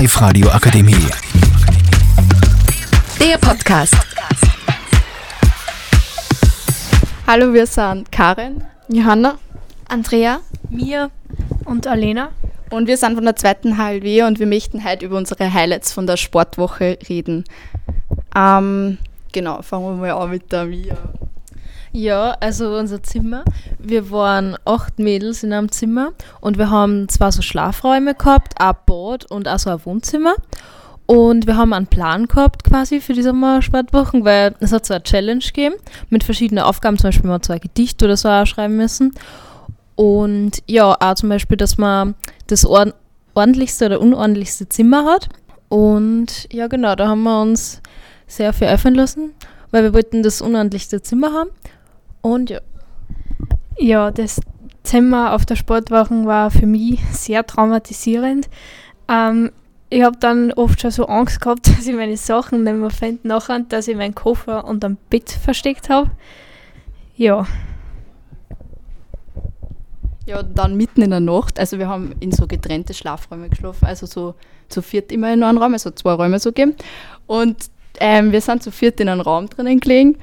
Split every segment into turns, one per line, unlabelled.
Live Radio Akademie.
Der Podcast.
Hallo, wir sind Karin, Johanna
Andrea
Mia und Alena.
und wir sind von der zweiten HLW und wir möchten heute über unsere Highlights von der Sportwoche reden. Ähm, genau, fangen wir mal an mit der Mia.
Ja, also unser Zimmer. Wir waren acht Mädels in einem Zimmer und wir haben zwar so Schlafräume gehabt, ein Bad und auch so ein Wohnzimmer. Und wir haben einen Plan gehabt quasi für die Sommersportwochen, weil es hat so eine Challenge gegeben mit verschiedenen Aufgaben. Zum Beispiel wir so ein Gedicht oder so auch schreiben müssen. Und ja, auch zum Beispiel, dass man das ord ordentlichste oder unordentlichste Zimmer hat. Und ja, genau, da haben wir uns sehr viel öffnen lassen, weil wir wollten das unordentlichste Zimmer haben. Und ja,
Ja, das Zimmer auf der Sportwoche war für mich sehr traumatisierend. Ähm, ich habe dann oft schon so Angst gehabt, dass ich meine Sachen nicht mehr finde, nachher, dass ich meinen Koffer unterm Bett versteckt habe. Ja,
Ja, dann mitten in der Nacht, also wir haben in so getrennte Schlafräume geschlafen, also so zu viert immer in einem Raum, also zwei Räume so gegeben. Und ähm, wir sind zu viert in einem Raum drinnen gelegen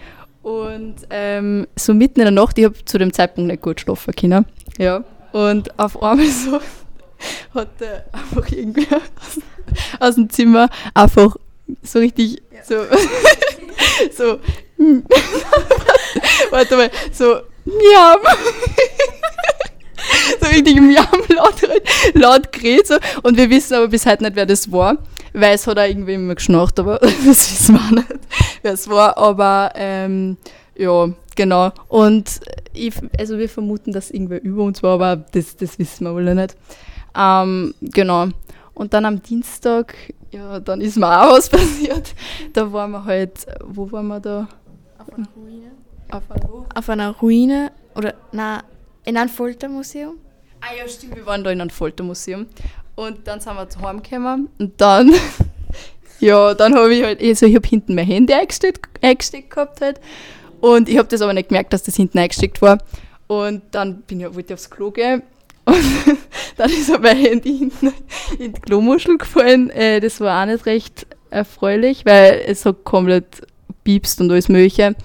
und ähm, so mitten in der Nacht, ich habe zu dem Zeitpunkt nicht gut schlafen können. Ja. Und auf einmal so hat der einfach irgendwer aus, aus dem Zimmer einfach so richtig so, so, warte mal, so, miam. so richtig miam laut, laut geredet. So. Und wir wissen aber bis heute nicht, wer das war, weil es hat auch irgendwie immer geschnarcht, aber das wissen wir auch nicht, es war. Aber ähm, ja, genau. Und ich, also wir vermuten, dass irgendwer über uns war, aber das, das wissen wir alle nicht. Ähm, genau. Und dann am Dienstag, ja, dann ist mir auch was passiert. Da waren wir halt, wo waren wir da?
auf einer Ruine.
Auf einer
Auf einer Ruine oder na in einem Foltermuseum.
Ah ja, stimmt, wir waren da in einem Foltermuseum. Und dann sind wir zu Hause gekommen und dann, ja, dann habe ich halt, also ich habe hinten mein Handy eingesteckt, eingesteckt gehabt halt. Und ich habe das aber nicht gemerkt, dass das hinten eingesteckt war. Und dann bin ich, wollte ich aufs Klo gehen und dann ist aber mein Handy hinten in die Klomuschel gefallen. Äh, das war auch nicht recht erfreulich, weil es hat komplett piepst und alles Mögliche.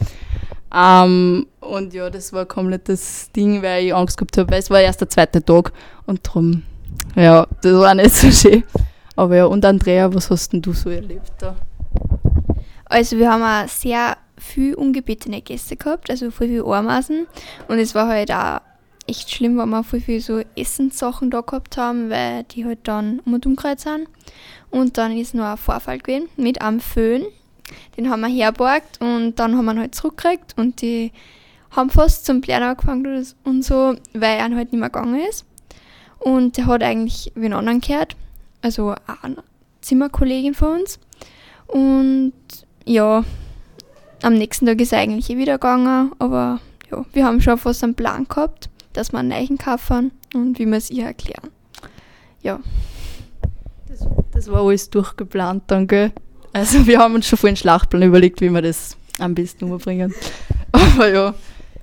Ähm, und ja, das war komplett das Ding, weil ich Angst gehabt habe, weil es war erst der zweite Tag und drum, ja, das war nicht so schön. Aber ja, und Andrea, was hast denn du so erlebt da?
Also wir haben auch sehr viel ungebetene Gäste gehabt, also voll viel Ohrmaßen. Und es war halt auch echt schlimm, weil wir voll viel so Essenssachen da gehabt haben, weil die halt dann um und umgekehrt sind. Und dann ist noch ein Vorfall gewesen mit einem Föhn. Den haben wir herborgt und dann haben wir ihn halt zurückgekriegt und die haben fast zum Blären angefangen und so, weil er halt nicht mehr gegangen ist. Und der hat eigentlich wie einen anderen gehört, also eine Zimmerkollegin von uns. Und ja, am nächsten Tag ist eigentlich eh wieder gegangen, aber ja, wir haben schon fast einen Plan gehabt, dass wir einen neuen kaufen und wie wir es ihr erklären. Ja,
Das, das war alles durchgeplant dann, gell? Also wir haben uns schon vor einen Schlachtplan überlegt, wie wir das am besten umbringen. Aber ja,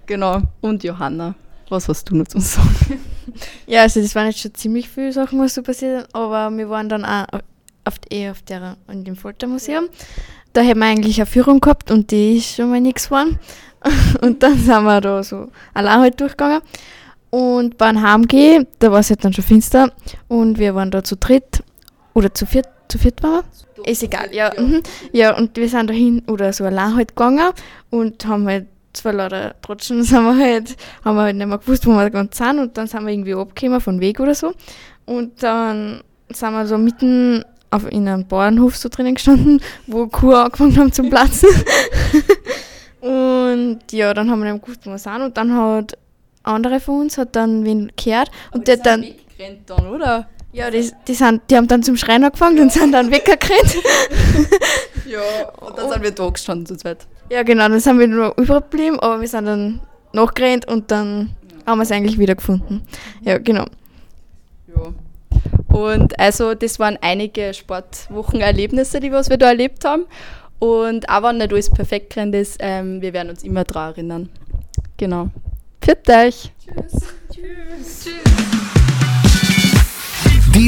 genau. Und Johanna, was hast du noch zu sagen?
Ja, also das waren jetzt schon ziemlich viele Sachen, was so passiert sind, aber wir waren dann auch auf, eh auf der, in dem Foltermuseum. Da haben wir eigentlich eine Führung gehabt und die ist schon mal nichts geworden. Und dann sind wir da so allein halt durchgegangen. Und beim Heimgehen, da war es halt dann schon finster und wir waren da zu dritt oder zu viert, zu viert waren wir. Ist egal, ja. Mhm. Ja, und wir sind dahin oder so allein halt gegangen und haben halt leider trotzdem sind wir halt, haben wir halt nicht mehr gewusst, wo wir ganz sind und dann sind wir irgendwie abgekommen von Weg oder so. Und dann sind wir so mitten auf, in einem Bauernhof so drinnen gestanden, wo Kuh angefangen haben zu platzen. und ja, dann haben wir nicht gewusst, wo wir sind und dann hat andere von uns hat dann wen gehört und der hat dann
weggerannt dann, oder?
ja, die, die, sind, die haben dann zum Schreien angefangen und sind dann weggerannt.
Ja, und dann sind wir da gestanden zu zweit.
Ja, genau, dann sind wir nur übergeblieben, aber wir sind dann nachgerannt und dann haben wir es eigentlich wieder gefunden. Ja, genau.
Ja. Und also das waren einige Sportwochenerlebnisse, die was wir da erlebt haben. Und auch wenn nicht alles perfekt gerannt ist, ähm, wir werden uns immer daran erinnern. Genau. Pfiat euch!